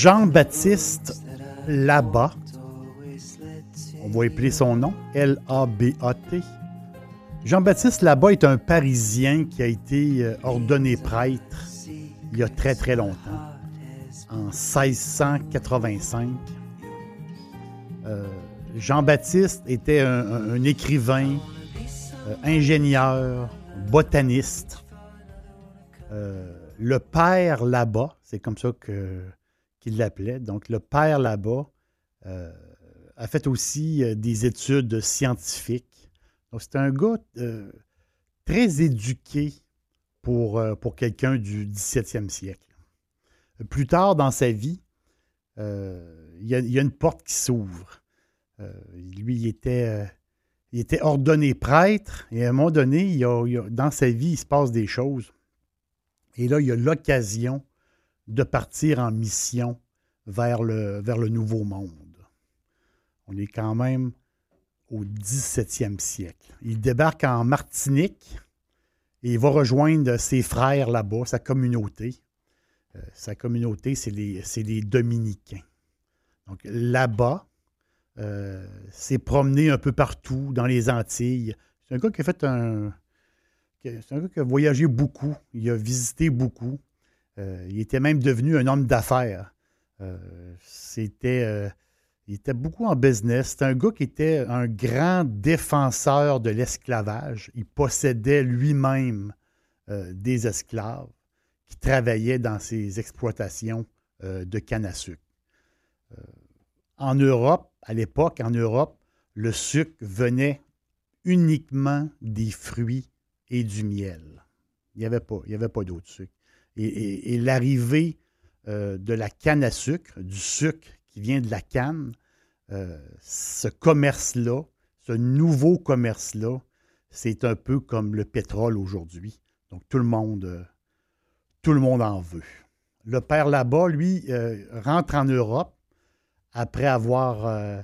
Jean-Baptiste Labat. On va appeler son nom, L-A-B-A-T. Jean-Baptiste Labat est un Parisien qui a été euh, ordonné prêtre il y a très très longtemps, en 1685. Euh, Jean-Baptiste était un, écrivain, euh, ingénieur, botaniste. le père là-bas, c'est comme ça que qu'il l'appelait. Donc, le père là-bas euh, a fait aussi euh, des études scientifiques. Donc, c'est un gars euh, très éduqué pour, quelqu'un du 17e siècle. Plus tard dans sa vie, il y, a, une porte qui s'ouvre. lui, il était, il était ordonné prêtre et à un moment donné, dans sa vie, il se passe des choses. Et là, il y a l'occasion de partir en mission vers le, Nouveau Monde. On est quand même au 17e siècle. Il débarque en Martinique et il va rejoindre ses frères là-bas, sa communauté. Euh, sa communauté, c'est les, les, Dominicains. Donc là-bas, euh, s'est promené un peu partout dans les Antilles. C'est un gars qui a fait un. C'est un gars qui a voyagé beaucoup. Il a visité beaucoup. Euh, il était même devenu un homme d'affaires. Euh, c'était. Euh, il était beaucoup en business. C'était un gars qui était un grand défenseur de l'esclavage. Il possédait lui-même des esclaves qui travaillaient dans ses exploitations de canne à sucre. en Europe, à l'époque, en Europe, le sucre venait uniquement des fruits et du miel. Il n'y avait pas, il avait pas d'autre sucre et, l'arrivée euh, de la canne à sucre, du sucre qui vient de la canne, euh, ce commerce-là, ce nouveau commerce-là, c'est un peu comme le pétrole aujourd'hui. Donc tout le monde, euh, tout le monde en veut. Le père là-bas, lui, rentre en Europe après avoir.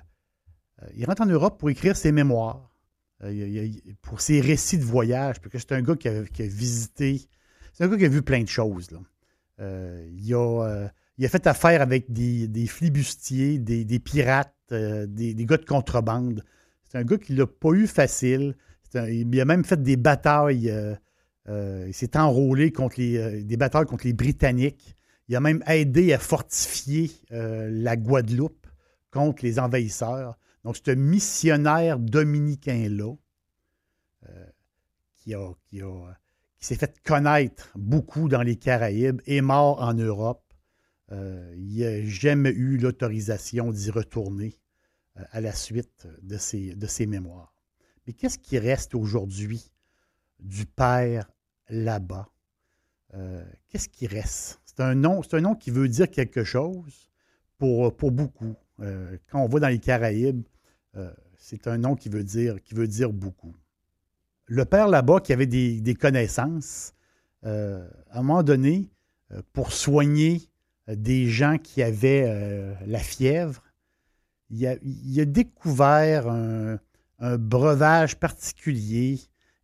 il rentre en Europe pour écrire ses mémoires, pour ses récits de voyage, parce que c'est un gars qui a visité c'est un gars qui a vu plein de choses. Euh, euh, il, a, fait affaire avec des, flibustiers, des, pirates, euh, des, gars de contrebande. C'est un gars qui l'a pas eu facile. il a même fait des batailles. il s'est enrôlé contre les, des batailles contre les Britanniques. Il a même aidé à fortifier la Guadeloupe contre les envahisseurs. Donc, c'est un missionnaire dominicain-là qui a, qui a s'est fait connaître beaucoup dans les Caraïbes, est mort en Europe. Euh, il n'a jamais eu l'autorisation d'y retourner euh, à la suite de ses, mémoires. Mais qu'est-ce qui reste aujourd'hui du père là-bas? Euh, qu'est-ce qui reste? C'est un, nom, c'est un nom qui veut dire quelque chose pour, pour beaucoup. quand on va dans les Caraïbes, c'est un nom qui veut dire, qui veut dire beaucoup le père là-bas qui avait des, connaissances, euh, à un moment donné, euh, pour soigner euh, des gens qui avaient la fièvre, il a, découvert un, breuvage particulier.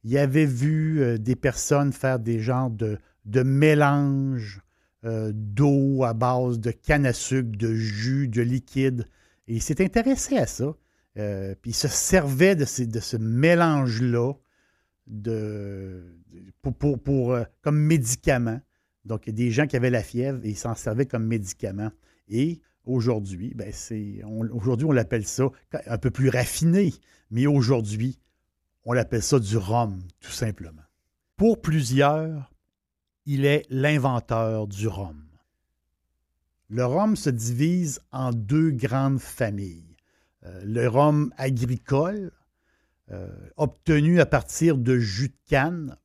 Il avait vu des personnes faire des genres de, mélange d'eau à base de canne à sucre, de jus, de liquide. Il s'est intéressé à ça. puis il se servait de ce mélange-là pour, pour, euh, comme médicament. Donc, des gens qui avaient la fièvre et ils s'en servaient comme médicament. Et aujourd'hui, ben on l'appelle ça un peu plus raffiné, mais aujourd'hui, on l'appelle ça du rhum, tout simplement. Pour plusieurs, il est l'inventeur du rhum. Le rhum se divise en deux grandes familles. Euh, le rhum agricole, euh, obtenu à partir de jus de canne.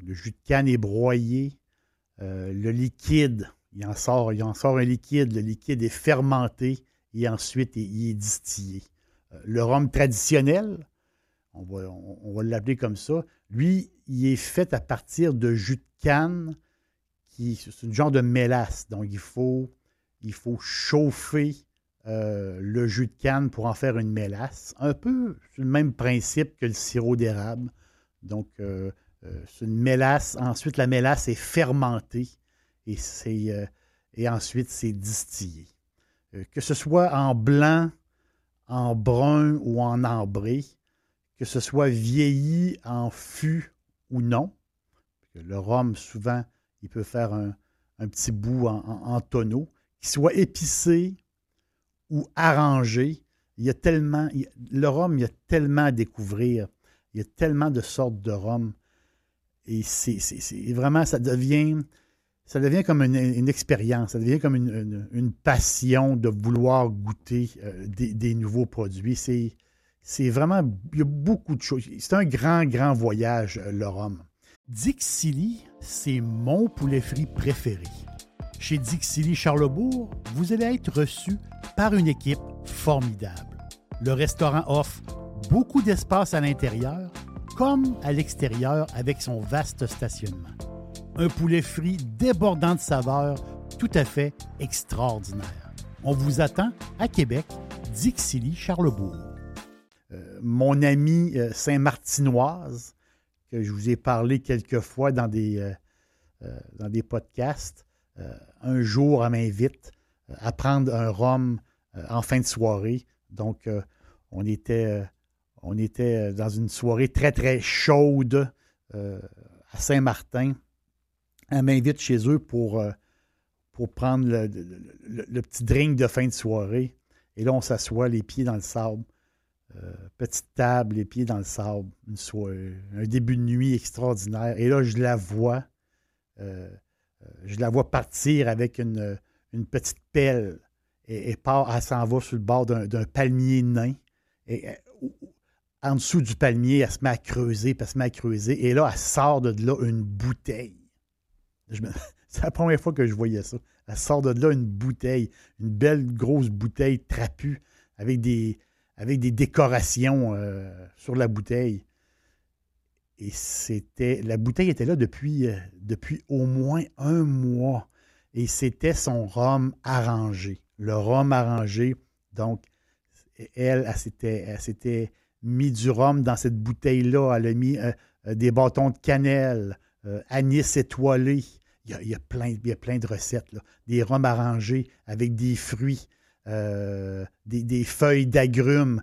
Le jus de canne est broyé. Euh, le liquide, il en, sort, il en sort un liquide. Le liquide est fermenté et ensuite il est distillé. le rhum traditionnel, on va, l'appeler comme ça, lui, il est fait à partir de jus de canne, qui c'est un genre de mélasse. Donc, il faut, il faut chauffer euh, le jus de canne pour en faire une mélasse. Un peu le même principe que le sirop d'érable. Donc, euh, euh, c'est une mélasse. Ensuite, la mélasse est fermentée et, c'est, et ensuite, c'est distillé. que ce soit en blanc, en brun ou en ambré, que ce soit vieilli en fût ou non. Le rhum, souvent, il peut faire un, petit bout en, tonneau, qu'il soit épicé ou arrangé. Il y a tellement, le rhum, il y a tellement à découvrir. Il y a tellement de sortes de rhum. Et c'est vraiment, ça devient, ça devient comme une, expérience, ça devient comme une, passion de vouloir goûter euh, des, des, nouveaux produits. C'est c'est vraiment, il y a beaucoup de choses. C'est un grand, grand voyage, euh, le rhum. Dixili, c'est mon poulet frit préféré. Chez Dixili Charlebourg, vous allez être reçu par une équipe formidable. Le restaurant offre beaucoup d'espace à l'intérieur comme à l'extérieur avec son vaste stationnement. Un poulet frit débordant de saveurs tout à fait extraordinaire. On vous attend à Québec, Dixilly, Charlebourg. Euh, mon amie euh, Saint-Martinoise, que je vous ai parlé quelques fois dans des, euh, dans des podcasts, un jour, elle m'invite à prendre un rhum en fin de soirée. Donc, on, était, dans une soirée très, très chaude à Saint-Martin. Elle m'invite chez eux pour, prendre le, petit drink de fin de soirée. Et là, on s'assoit les pieds dans le sable. Euh, petite table, les pieds dans le sable, un début de nuit extraordinaire. Et là, je la vois, euh, euh, je la vois partir avec une, petite pelle et, part, elle s'en va sur le bord d'un palmier nain. Et, en dessous du palmier, elle se met à creuser, puis elle se met à creuser. Et là, elle sort de là une bouteille. C'est la première fois que je voyais ça. Elle sort de là une bouteille, une belle grosse bouteille trapue avec des, avec des décorations euh, sur la bouteille. Et c'était. La bouteille était là depuis, euh, depuis au moins un mois. Et c'était son rhum arrangé. Le rhum arrangé. Donc, elle, elle, s'était mis du rhum dans cette bouteille-là. Elle a mis euh, des bâtons de cannelle, anis étoilé. Il y, a, plein, il y a de recettes. Là. Des rhums arrangés avec des fruits. Euh, des, feuilles d'agrumes.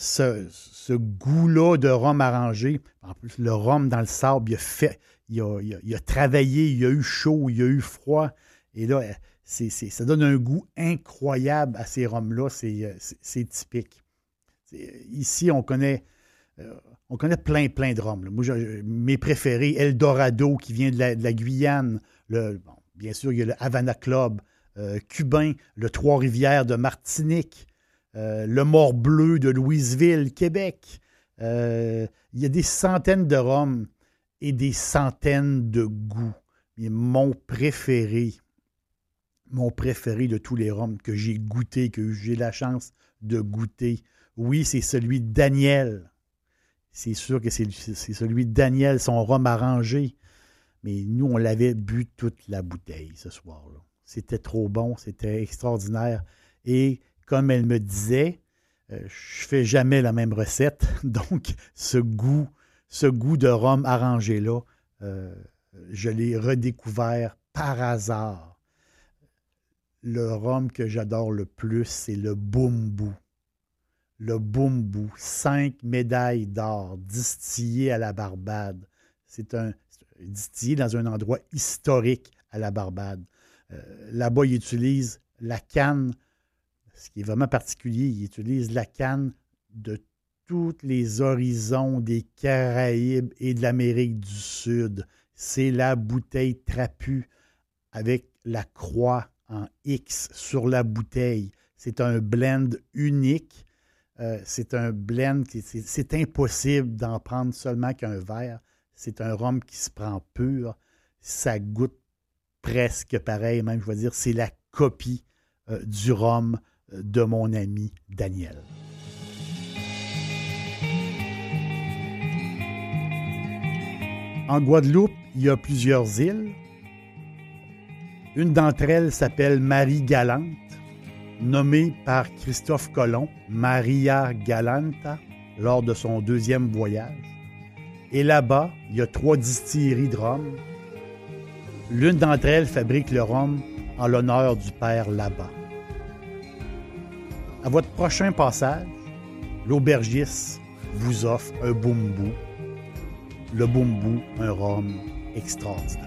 Donc, ce, goût-là de rhum arrangé, en plus, le rhum dans le sable, il a, fait, il a, travaillé, il a eu chaud, il a eu froid. Et là, ça donne un goût incroyable à ces rhums-là. C'est euh, typique. Ici, on connaît, euh, on connaît plein, plein de rhums. Mes préférés, Eldorado, qui vient de la, Guyane. Le, bien sûr, il y a le Havana Club, euh, cubain, le Trois-Rivières de Martinique, euh, le Mort Bleu de Louisville, Québec. Euh, il y a des centaines de rhums et des centaines de goûts. Mais mon préféré, mon préféré de tous les rhums que j'ai goûté, que j'ai la chance de goûter, oui, c'est celui de Daniel. C'est sûr que c'est celui de Daniel, son rhum arrangé. Mais nous, on l'avait bu toute la bouteille ce soir-là. C'était trop bon, c'était extraordinaire. Et comme elle me disait, je euh, je fais jamais la même recette. Donc, ce goût, ce goût de rhum arrangé-là, euh, je l'ai redécouvert par hasard. Le rhum que j'adore le plus, c'est le Bumbu. Le Bumbu, cinq médailles d'or distillées à la Barbade. C'est un, distillé dans un endroit historique à la Barbade. Là-bas, ils utilisent la canne, ce qui est vraiment particulier, ils utilisent la canne de tous les horizons des Caraïbes et de l'Amérique du Sud. C'est la bouteille trapue avec la croix en X sur la bouteille. C'est un blend unique. Euh, c'est un blend qui c'est impossible d'en prendre seulement qu'un verre. C'est un rhum qui se prend pur. Ça goûte presque pareil, même je vais dire, c'est la copie euh, du rhum de mon ami Daniel. En Guadeloupe, il y a plusieurs îles. Une d'entre elles s'appelle Marie Galante, nommée par Christophe Colomb, Maria Galanta, lors de son deuxième voyage. Et là-bas, il y a trois distilleries de rhum. L'une d'entre elles fabrique le rhum en l'honneur du père là-bas. À votre prochain passage, l'aubergiste vous offre un boumbou le Bumbu, un rhum extraordinaire.